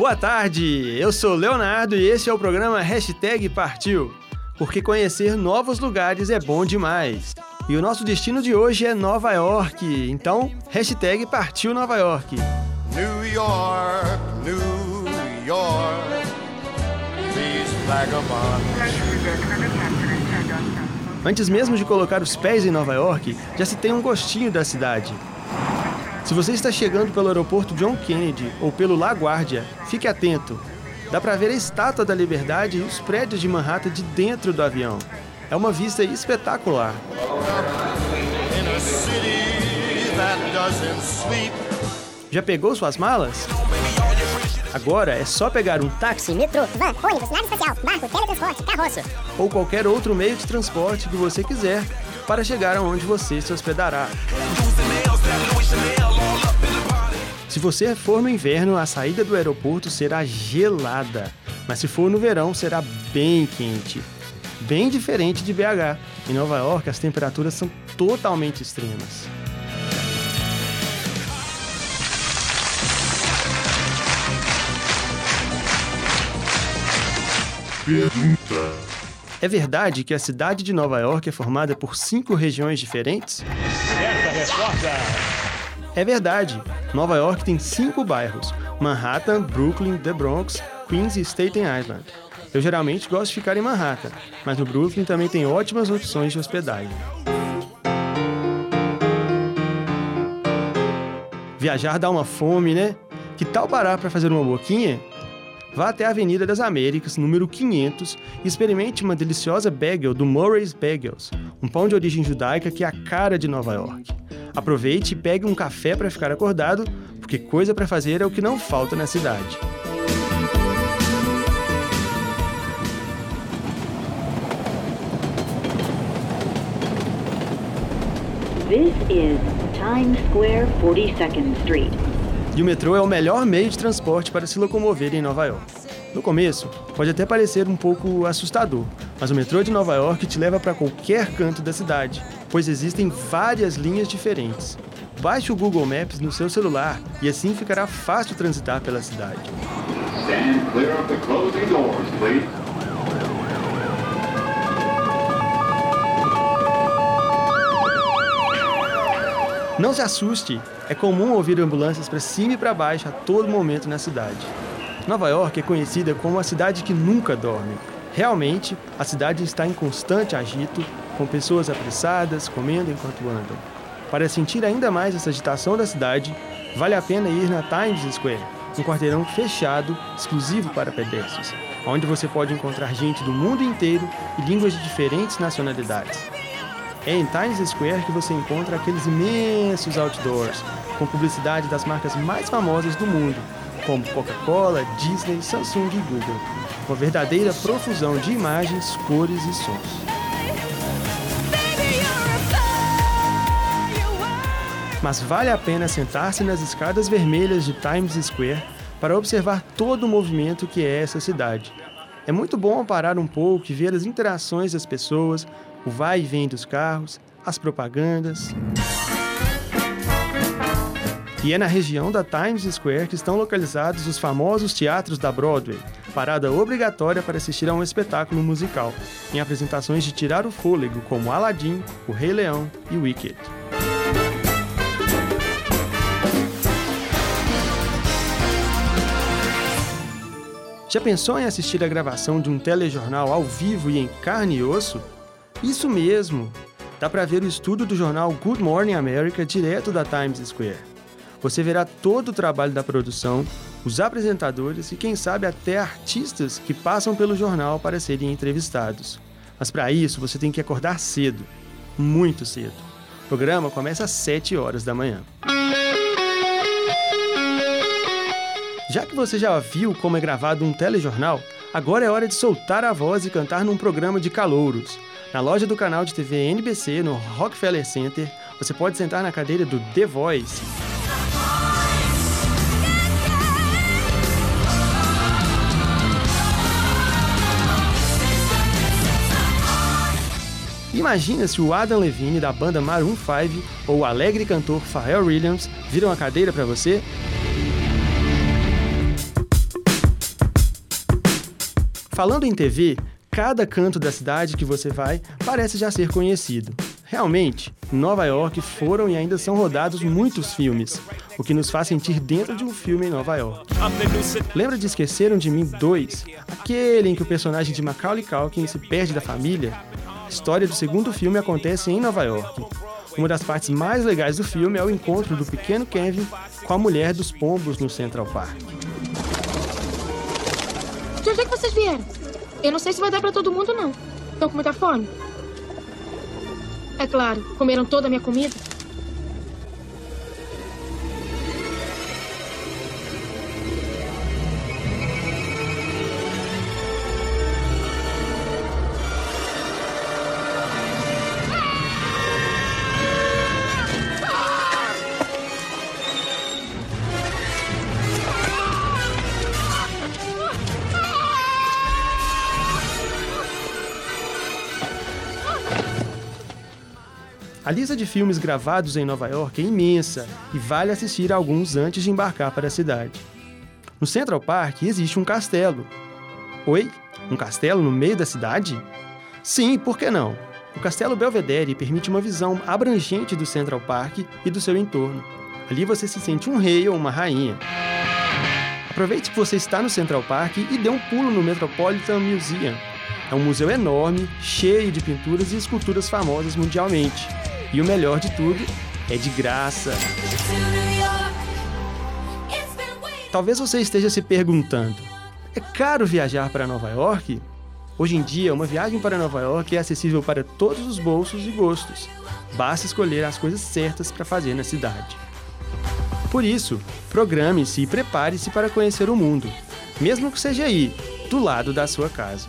Boa tarde, eu sou Leonardo e esse é o programa Hashtag Partiu, porque conhecer novos lugares é bom demais. E o nosso destino de hoje é Nova York, então hashtag Partiu Nova York. New York, New York, these vagabonds. Antes mesmo de colocar os pés em Nova York, já se tem um gostinho da cidade. Se você está chegando pelo aeroporto John Kennedy ou pelo LaGuardia, fique atento. Dá para ver a Estátua da Liberdade e os prédios de Manhattan de dentro do avião. É uma vista espetacular. Já pegou suas malas? Agora é só pegar um táxi, metrô, van, ônibus, nave espacial, barco, teletransporte, carroça ou qualquer outro meio de transporte que você quiser para chegar aonde você se hospedará. Se você for no inverno, a saída do aeroporto será gelada, mas se for no verão, será bem quente. Bem diferente de BH. Em Nova York, as temperaturas são totalmente extremas. Pergunta: É verdade que a cidade de Nova York é formada por cinco regiões diferentes? Certa resposta! É verdade. Nova York tem cinco bairros: Manhattan, Brooklyn, The Bronx, Queens e Staten Island. Eu geralmente gosto de ficar em Manhattan, mas no Brooklyn também tem ótimas opções de hospedagem. Viajar dá uma fome, né? Que tal parar para fazer uma boquinha? Vá até a Avenida das Américas, número 500, e experimente uma deliciosa bagel do Murray's Bagels, um pão de origem judaica que é a cara de Nova York. Aproveite e pegue um café para ficar acordado, porque coisa para fazer é o que não falta na cidade. This is Times Square 42nd Street. E o metrô é o melhor meio de transporte para se locomover em Nova York. No começo, pode até parecer um pouco assustador, mas o metrô de Nova York te leva para qualquer canto da cidade, pois existem várias linhas diferentes. Baixe o Google Maps no seu celular e assim ficará fácil transitar pela cidade. Não se assuste, é comum ouvir ambulâncias para cima e para baixo a todo momento na cidade. Nova York é conhecida como a cidade que nunca dorme. Realmente, a cidade está em constante agito, com pessoas apressadas, comendo enquanto andam. Para sentir ainda mais essa agitação da cidade, vale a pena ir na Times Square, um quarteirão fechado, exclusivo para pedestres, onde você pode encontrar gente do mundo inteiro e línguas de diferentes nacionalidades. É em Times Square que você encontra aqueles imensos outdoors, com publicidade das marcas mais famosas do mundo, como Coca-Cola, Disney, Samsung e Google. Uma verdadeira profusão de imagens, cores e sons. Mas vale a pena sentar-se nas escadas vermelhas de Times Square para observar todo o movimento que é essa cidade. É muito bom parar um pouco e ver as interações das pessoas, o vai e vem dos carros, as propagandas. E é na região da Times Square que estão localizados os famosos teatros da Broadway, parada obrigatória para assistir a um espetáculo musical, em apresentações de tirar o fôlego como Aladdin, O Rei Leão e Wicked. Já pensou em assistir a gravação de um telejornal ao vivo e em carne e osso? Isso mesmo! Dá para ver o estudo do jornal Good Morning America direto da Times Square. Você verá todo o trabalho da produção, os apresentadores e, quem sabe, até artistas que passam pelo jornal para serem entrevistados. Mas para isso você tem que acordar cedo, muito cedo. O programa começa às 7 horas da manhã. Já que você já viu como é gravado um telejornal, agora é hora de soltar a voz e cantar num programa de calouros. Na loja do canal de TV NBC, no Rockefeller Center, você pode sentar na cadeira do The Voice Imagina se o Adam Levine da banda Maroon 5 ou o alegre cantor Pharrell Williams viram a cadeira para você Falando em TV, cada canto da cidade que você vai parece já ser conhecido. Realmente, em Nova York foram e ainda são rodados muitos filmes, o que nos faz sentir dentro de um filme em Nova York. Lembra de Esqueceram de Mim 2? Aquele em que o personagem de Macaulay Culkin se perde da família? A história do segundo filme acontece em Nova York. Uma das partes mais legais do filme é o encontro do pequeno Kevin com a mulher dos pombos no Central Park. De onde é que vocês vieram? Eu não sei se vai dar pra todo mundo, não. Estão com muita fome? É claro, comeram toda a minha comida. A lista de filmes gravados em Nova York é imensa e vale assistir alguns antes de embarcar para a cidade. No Central Park existe um castelo. Oi? Um castelo no meio da cidade? Sim, por que não? O Castelo Belvedere permite uma visão abrangente do Central Park e do seu entorno. Ali você se sente um rei ou uma rainha. Aproveite que você está no Central Park e dê um pulo no Metropolitan Museum. É um museu enorme, cheio de pinturas e esculturas famosas mundialmente. E o melhor de tudo, é de graça. Talvez você esteja se perguntando: é caro viajar para Nova York? Hoje em dia, uma viagem para Nova York é acessível para todos os bolsos e gostos. Basta escolher as coisas certas para fazer na cidade. Por isso, programe-se e prepare-se para conhecer o mundo, mesmo que seja aí, do lado da sua casa.